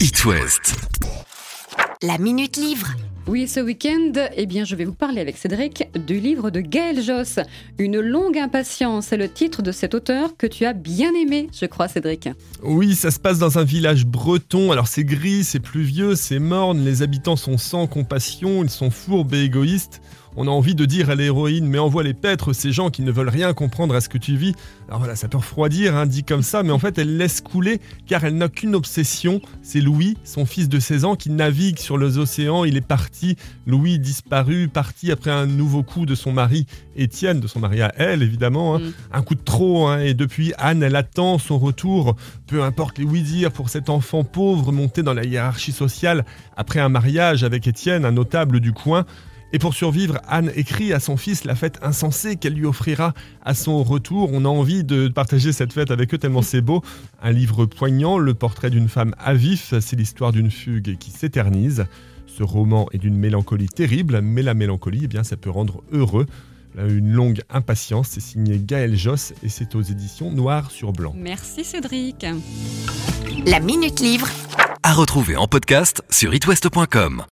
It West. La Minute Livre. Oui, ce week-end, eh bien, je vais vous parler avec Cédric du livre de Gaël Josse. Une longue impatience, c'est le titre de cet auteur que tu as bien aimé, je crois, Cédric. Oui, ça se passe dans un village breton. Alors c'est gris, c'est pluvieux, c'est morne, les habitants sont sans compassion, ils sont fourbes et égoïstes. On a envie de dire à l'héroïne, mais envoie les pêtres, ces gens qui ne veulent rien comprendre à ce que tu vis. Alors voilà, ça peut refroidir, hein, dit comme ça, mais en fait elle laisse couler car elle n'a qu'une obsession, c'est Louis, son fils de 16 ans, qui navigue sur les océans. Il est parti, Louis disparu, parti après un nouveau coup de son mari Étienne, de son mari à elle évidemment, hein. Mm. un coup de trop, hein, et depuis Anne, elle attend son retour, peu importe les oui-dire pour cet enfant pauvre monté dans la hiérarchie sociale après un mariage avec Étienne, un notable du coin. Et pour survivre, Anne écrit à son fils la fête insensée qu'elle lui offrira à son retour. On a envie de partager cette fête avec eux tellement c'est beau. Un livre poignant, le portrait d'une femme à vif, c'est l'histoire d'une fugue qui s'éternise. Ce roman est d'une mélancolie terrible, mais la mélancolie, eh bien, ça peut rendre heureux. Une longue impatience, c'est signé Gaël Josse et c'est aux éditions Noir sur Blanc. Merci, Cédric. La Minute Livre. À retrouver en podcast sur itwest.com.